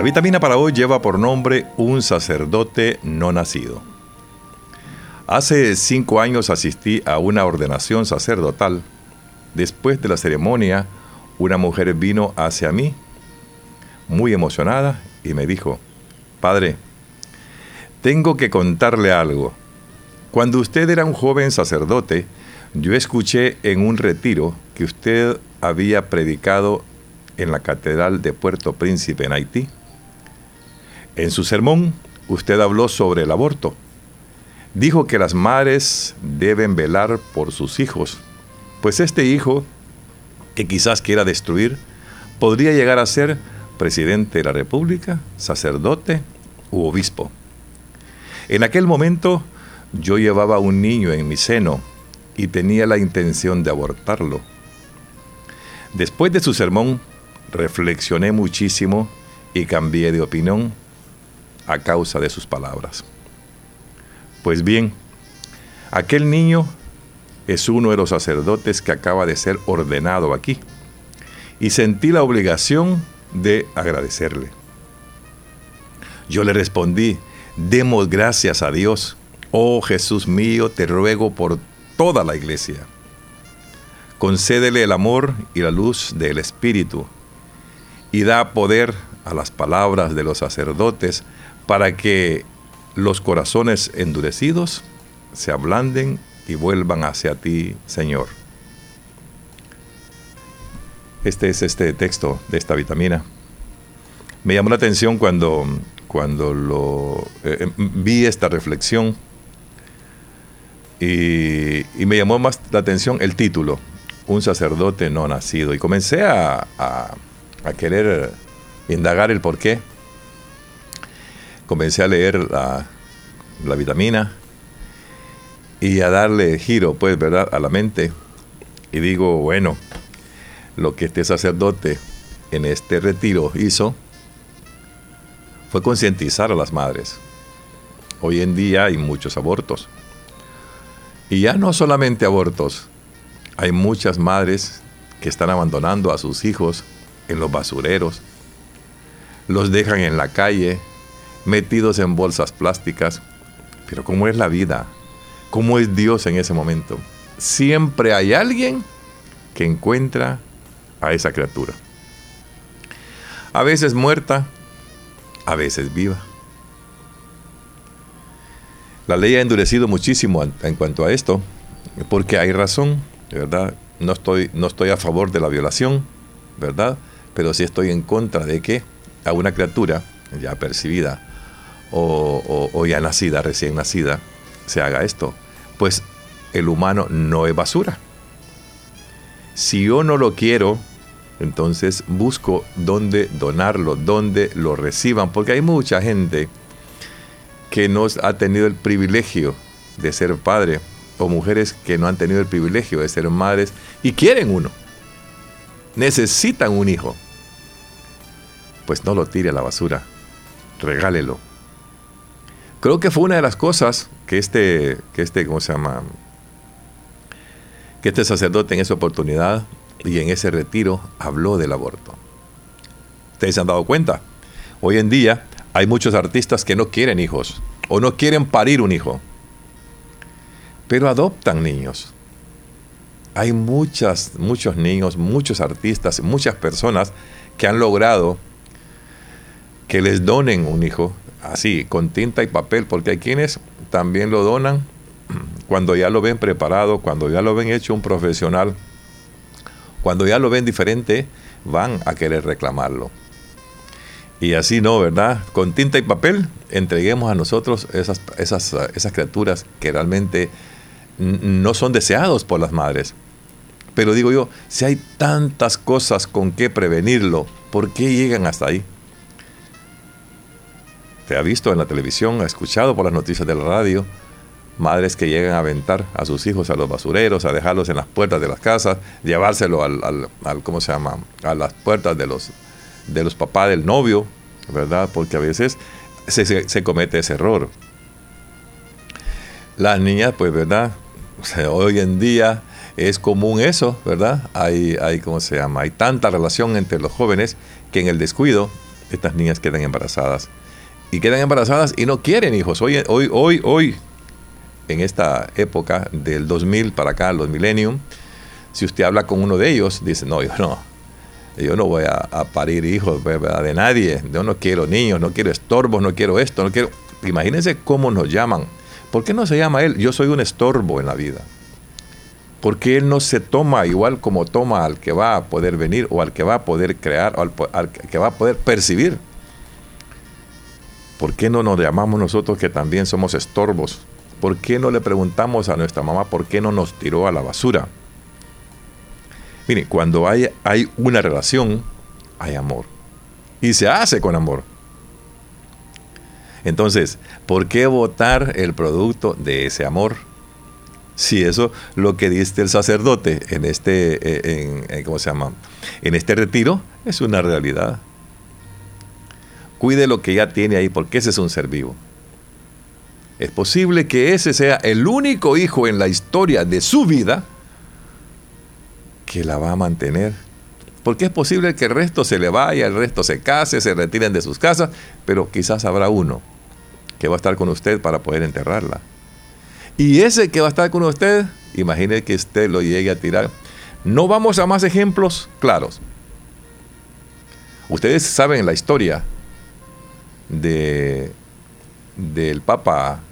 La vitamina para hoy lleva por nombre Un sacerdote no nacido. Hace cinco años asistí a una ordenación sacerdotal. Después de la ceremonia, una mujer vino hacia mí, muy emocionada, y me dijo, Padre, tengo que contarle algo. Cuando usted era un joven sacerdote, yo escuché en un retiro que usted había predicado en la Catedral de Puerto Príncipe en Haití. En su sermón, usted habló sobre el aborto. Dijo que las madres deben velar por sus hijos, pues este hijo, que quizás quiera destruir, podría llegar a ser presidente de la República, sacerdote u obispo. En aquel momento yo llevaba un niño en mi seno y tenía la intención de abortarlo. Después de su sermón, reflexioné muchísimo y cambié de opinión a causa de sus palabras. Pues bien, aquel niño es uno de los sacerdotes que acaba de ser ordenado aquí y sentí la obligación de agradecerle. Yo le respondí, demos gracias a Dios. Oh Jesús mío, te ruego por toda la iglesia. Concédele el amor y la luz del Espíritu y da poder a las palabras de los sacerdotes para que los corazones endurecidos se ablanden y vuelvan hacia ti, Señor. Este es este texto de esta vitamina. Me llamó la atención cuando, cuando eh, em, vi esta reflexión y, me llamó más la atención el título, Un sacerdote no nacido. Y comencé a, querer indagar el por qué comencé a leer la, vitamina y a darle giro, pues, ¿verdad?, a la mente. Y digo, bueno, lo que este sacerdote en este retiro hizo fue concientizar a las madres. Hoy en día hay muchos abortos. Y ya no solamente abortos, hay muchas madres que están abandonando a sus hijos en los basureros, los dejan en la calle, metidos en bolsas plásticas. Pero ¿cómo es la vida? ¿Cómo es Dios en ese momento? Siempre hay alguien que encuentra a esa criatura. A veces muerta, a veces viva. La ley ha endurecido muchísimo en cuanto a esto, porque hay razón, ¿verdad? No estoy, no estoy a favor de la violación, ¿verdad? Pero sí estoy en contra de que a una criatura ya percibida o, ya nacida, recién nacida, se haga esto. Pues el humano no es basura. Si yo no lo quiero, entonces busco dónde donarlo, dónde lo reciban, porque hay mucha gente que no ha tenido el privilegio de ser padre, o mujeres que no han tenido el privilegio de ser madres y quieren uno, necesitan un hijo. Pues no lo tire a la basura, regálelo Creo que fue una de las cosas que este, que este, ¿cómo se llama? Que este sacerdote en esa oportunidad y en ese retiro habló del aborto. Ustedes se han dado cuenta. Hoy en día hay muchos artistas que no quieren hijos o no quieren parir un hijo, pero adoptan niños. Hay muchas, muchos niños, muchos artistas, muchas personas que han logrado que les donen un hijo así, con tinta y papel, porque hay quienes también lo donan cuando ya lo ven preparado, cuando ya lo ven hecho un profesional, cuando ya lo ven diferente, van a querer reclamarlo. Y así no, ¿verdad? Con tinta y papel entreguemos a nosotros esas, esas, esas criaturas que realmente no son deseados por las madres. Pero digo yo, si hay tantas cosas con que prevenirlo, ¿por qué llegan hasta ahí? Ha visto en la televisión, ha escuchado por las noticias de la radio, madres que llegan a aventar a sus hijos a los basureros, a dejarlos en las puertas de las casas, llevárselo al, al, ¿cómo se llama? A las puertas de los, de los papás del novio, ¿verdad? Porque a veces se, comete ese error. Las niñas, pues, ¿verdad? hoy en día es común eso, ¿verdad? Hay, hay, ¿cómo se llama? Hay tanta relación entre los jóvenes que en el descuido estas niñas quedan embarazadas. Y quedan embarazadas y no quieren hijos. Hoy, hoy, hoy, hoy, en esta época del 2000 para acá, los millennium, si usted habla con uno de ellos, dice, no, yo no, yo no voy a, parir hijos de nadie, yo no quiero niños, no quiero estorbos, no quiero esto, no quiero... Imagínense cómo nos llaman. ¿Por qué no se llama él? Yo soy un estorbo en la vida. Porque él no se toma igual como toma al que va a poder venir o al que va a poder crear o al que va a poder percibir. ¿Por qué no nos llamamos nosotros que también somos estorbos? ¿Por qué no le preguntamos a nuestra mamá por qué no nos tiró a la basura? Mire, cuando hay, hay una relación, hay amor. Y se hace con amor. Entonces, ¿por qué votar el producto de ese amor? Si eso lo que dice el sacerdote en este, eh, en, ¿cómo se llama? En este retiro es una realidad. Cuide lo que ya tiene ahí, porque ese es un ser vivo. Es posible que ese sea el único hijo en la historia de su vida que la va a mantener. Porque es posible que el resto se le vaya, el resto se case, se retiren de sus casas, pero quizás habrá uno que va a estar con usted para poder enterrarla. Y ese que va a estar con usted, imagine que usted lo llegue a tirar. No vamos a más ejemplos claros. Ustedes saben la historia de del Papa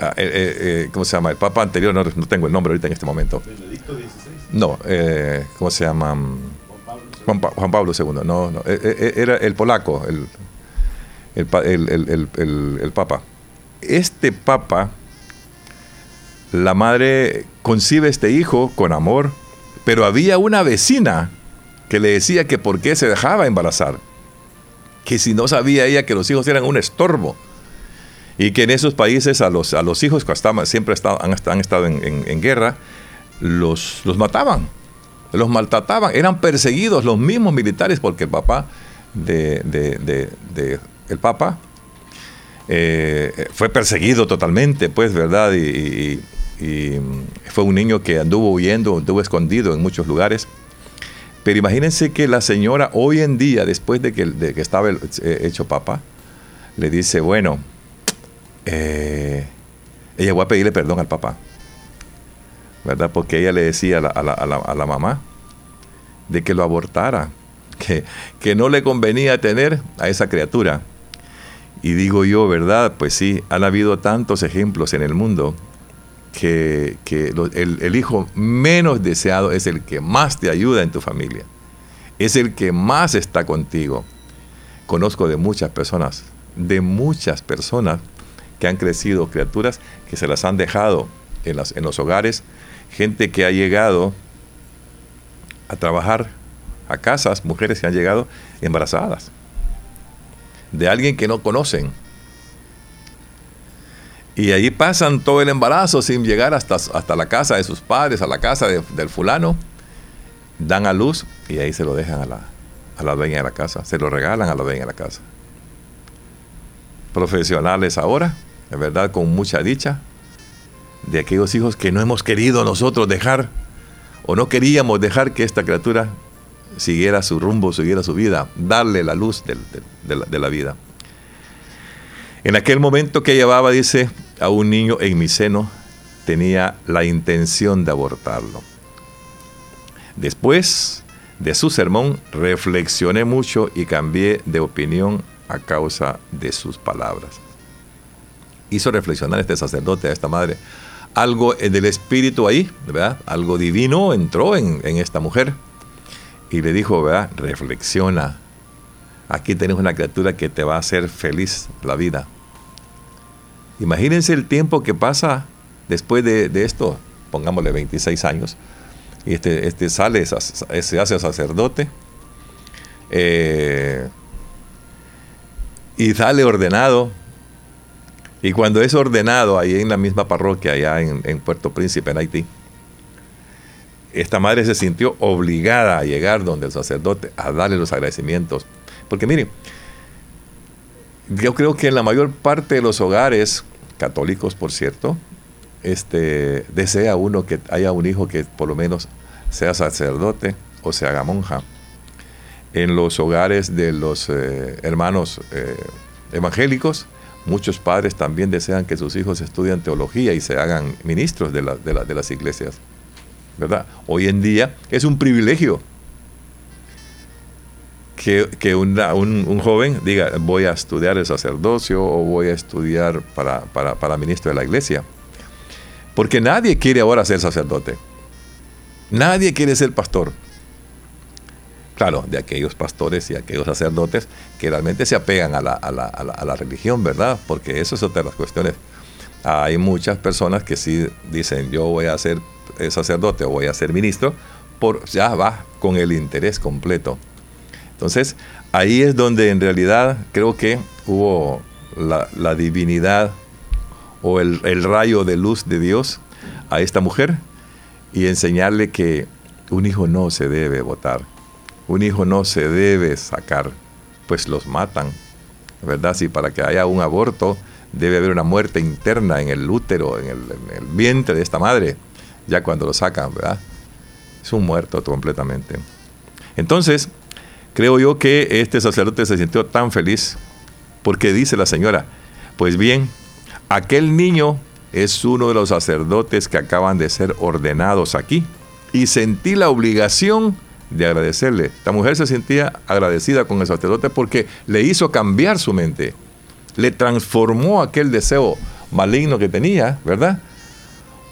Ah, eh, eh, eh, ¿cómo se llama? El Papa anterior, no, tengo el nombre ahorita en este momento. ¿Benedicto XVI? No, ¿cómo se llama? Juan Pablo, II, no, no, era el polaco, el, el, Papa. Este Papa, la madre concibe este hijo con amor, pero había una vecina que le decía que por qué se dejaba embarazar, que si no sabía ella que los hijos eran un estorbo y que en esos países a los, a los hijos que siempre han, estado en, guerra, los, los mataban, los maltrataban, eran perseguidos los mismos militares porque el papá de, el Papa eh, fue perseguido totalmente, pues, ¿verdad? Y, fue un niño que anduvo huyendo, anduvo escondido en muchos lugares. Pero imagínense que la señora hoy en día, después de que, de que estaba eh, hecho papa, le dice, bueno, eh, ella fue a pedirle perdón al papá, ¿verdad? Porque ella le decía a la, mamá de que lo abortara, que, que, no le convenía tener a esa criatura. Y digo yo, ¿verdad? Pues sí, han habido tantos ejemplos en el mundo que, el, hijo menos deseado es el que más te ayuda en tu familia, es el que más está contigo. Conozco de muchas personas, de muchas personas que han crecido, criaturas que se las han dejado en, en los hogares, gente que ha llegado a trabajar a casas, mujeres que han llegado embarazadas, de alguien que no conocen. Y ahí pasan todo el embarazo sin llegar hasta, hasta la casa de sus padres, a la casa del fulano, dan a luz y ahí se lo dejan a la, a la dueña de la casa, se lo regalan a la dueña de la casa. Profesionales ahora es verdad, con mucha dicha, de aquellos hijos que no hemos querido nosotros dejar o no queríamos dejar que esta criatura siguiera su rumbo, siguiera su vida, darle la luz de, la, vida. En aquel momento que llevaba, dice, a un niño en mi seno, tenía la intención de abortarlo. Después de su sermón, reflexioné mucho y cambié de opinión a causa de sus palabras hizo reflexionar este sacerdote, a esta madre. Algo del espíritu ahí, ¿verdad? Algo divino entró en, esta mujer y le dijo, ¿verdad? Reflexiona. Aquí tienes una criatura que te va a hacer feliz la vida. Imagínense el tiempo que pasa después de, esto, pongámosle 26 años, y este, este sale, se hace sacerdote, eh, y sale ordenado, y cuando es ordenado ahí en la misma parroquia, allá en, Puerto Príncipe, en Haití, esta madre se sintió obligada a llegar donde el sacerdote a darle los agradecimientos. Porque miren, yo creo que en la mayor parte de los hogares, católicos por cierto, este, desea uno que haya un hijo que por lo menos sea sacerdote o se haga monja. en los hogares de los eh, hermanos eh, evangélicos, muchos padres también desean que sus hijos estudien teología y se hagan ministros de, de las iglesias. ¿Verdad? Hoy en día es un privilegio que, un, joven diga, voy a estudiar el sacerdocio o voy a estudiar para, para, ministro de la iglesia. Porque nadie quiere ahora ser sacerdote. Nadie quiere ser pastor. Claro, de aquellos pastores y aquellos sacerdotes que realmente se apegan a la, a la, a la, religión, ¿verdad? Porque eso es otra de las cuestiones. Hay muchas personas que sí dicen, yo voy a ser sacerdote o voy a ser ministro, por, ya va con el interés completo entonces, ahí es donde en realidad creo que hubo la, divinidad o el, rayo de luz de Dios a esta mujer y enseñarle que un hijo no se debe votar, un hijo no se debe sacar, pues los matan, ¿verdad? Si para que haya un aborto debe haber una muerte interna en el útero, en el, en el vientre de esta madre, ya cuando lo sacan, ¿verdad? Es un muerto completamente. Entonces, Creo yo que este sacerdote se sintió tan feliz porque dice la señora, pues bien, aquel niño es uno de los sacerdotes que acaban de ser ordenados aquí y sentí la obligación de agradecerle. Esta mujer se sentía agradecida con el sacerdote porque le hizo cambiar su mente, le transformó aquel deseo maligno que tenía, ¿verdad?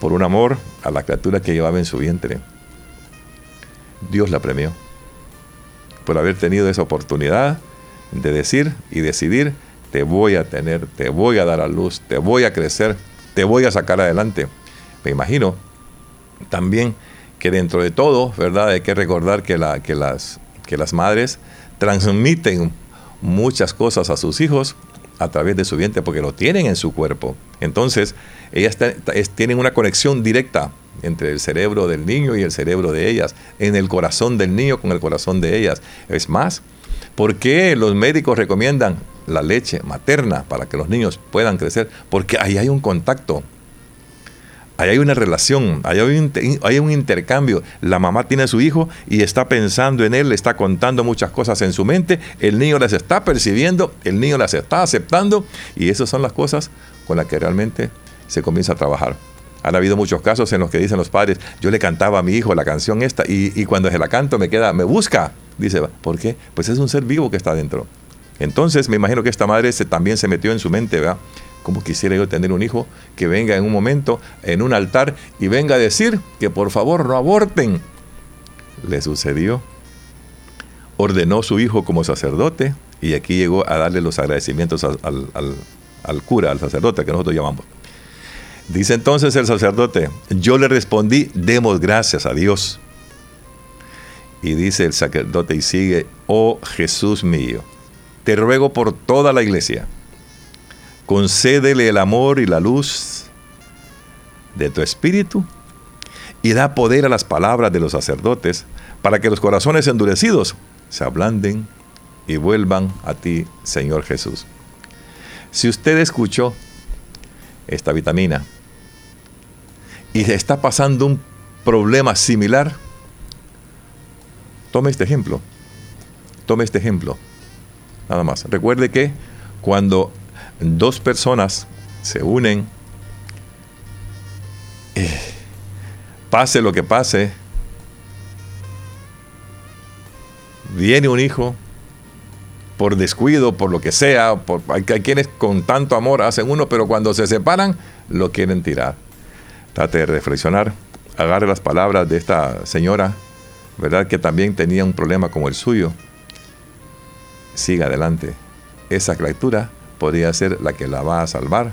Por un amor a la criatura que llevaba en su vientre. Dios la premió por haber tenido esa oportunidad de decir y decidir, te voy a tener, te voy a dar a luz, te voy a crecer, te voy a sacar adelante. Me imagino también que dentro de todo, ¿verdad? Hay que recordar que, que, las, que las madres transmiten muchas cosas a sus hijos a través de su vientre porque lo tienen en su cuerpo. Entonces, ellas tienen una conexión directa entre el cerebro del niño y el cerebro de ellas, en el corazón del niño con el corazón de ellas. Es más, ¿por qué los médicos recomiendan la leche materna para que los niños puedan crecer? Porque ahí hay un contacto, ahí hay una relación, ahí hay un, intercambio. La mamá tiene a su hijo y está pensando en él, le está contando muchas cosas en su mente, el niño las está percibiendo, el niño las está aceptando y esas son las cosas con las que realmente se comienza a trabajar. Han habido muchos casos en los que dicen los padres, yo le cantaba a mi hijo la canción esta y, cuando se la canto me queda, me busca. Dice, ¿por qué? Pues es un ser vivo que está dentro. Entonces me imagino que esta madre también se metió en su mente, ¿verdad? ¿Cómo quisiera yo tener un hijo que venga en un momento en un altar y venga a decir que por favor no aborten? Le sucedió. Ordenó su hijo como sacerdote y aquí llegó a darle los agradecimientos al, al cura, al sacerdote que nosotros llamamos. Dice entonces el sacerdote, yo le respondí, demos gracias a Dios. Y dice el sacerdote y sigue, oh Jesús mío, te ruego por toda la iglesia, concédele el amor y la luz de tu espíritu y da poder a las palabras de los sacerdotes para que los corazones endurecidos se ablanden y vuelvan a ti, Señor Jesús. Si usted escuchó esta vitamina y está pasando un problema similar, tome este ejemplo. Tome este ejemplo. Nada más. Recuerde que cuando dos personas se unen, eh, pase lo que pase, viene un hijo, por descuido, por lo que sea, por, hay, quienes con tanto amor hacen uno, pero cuando se separan, lo quieren tirar. Trate de reflexionar, agarre las palabras de esta señora, ¿verdad? Que también tenía un problema como el suyo. Siga adelante. Esa criatura podría ser la que la va a salvar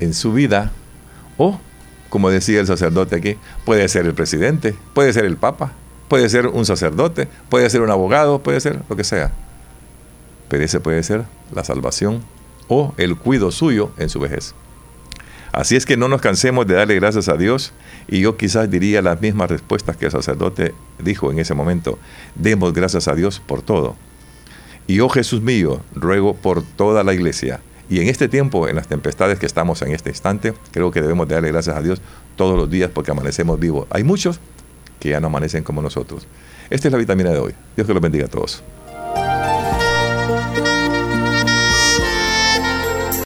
en su vida o, como decía el sacerdote aquí, puede ser el presidente, puede ser el papa, puede ser un sacerdote, puede ser un abogado, puede ser lo que sea pero ese puede ser la salvación o el cuido suyo en su vejez. Así es que no nos cansemos de darle gracias a Dios y yo quizás diría las mismas respuestas que el sacerdote dijo en ese momento. Demos gracias a Dios por todo. Y oh Jesús mío, ruego por toda la iglesia. Y en este tiempo, en las tempestades que estamos en este instante, creo que debemos darle gracias a Dios todos los días porque amanecemos vivos. Hay muchos que ya no amanecen como nosotros. Esta es la vitamina de hoy. Dios que los bendiga a todos.